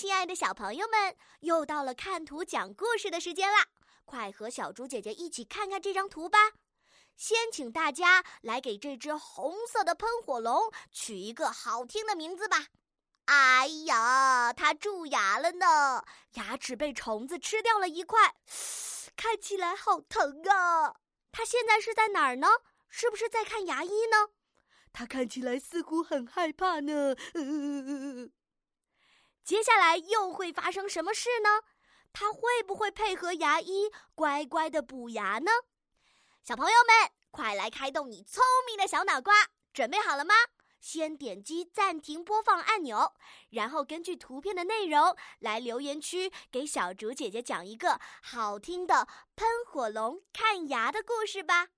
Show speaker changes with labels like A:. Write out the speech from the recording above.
A: 亲爱的小朋友们，又到了看图讲故事的时间啦！快和小猪姐姐一起看看这张图吧。先请大家来给这只红色的喷火龙取一个好听的名字吧。哎呀，它蛀牙了呢，牙齿被虫子吃掉了一块，看起来好疼啊！它现在是在哪儿呢？是不是在看牙医呢？
B: 它看起来似乎很害怕呢。呃
A: 接下来又会发生什么事呢？他会不会配合牙医乖乖的补牙呢？小朋友们，快来开动你聪明的小脑瓜，准备好了吗？先点击暂停播放按钮，然后根据图片的内容来留言区给小竹姐姐讲一个好听的喷火龙看牙的故事吧。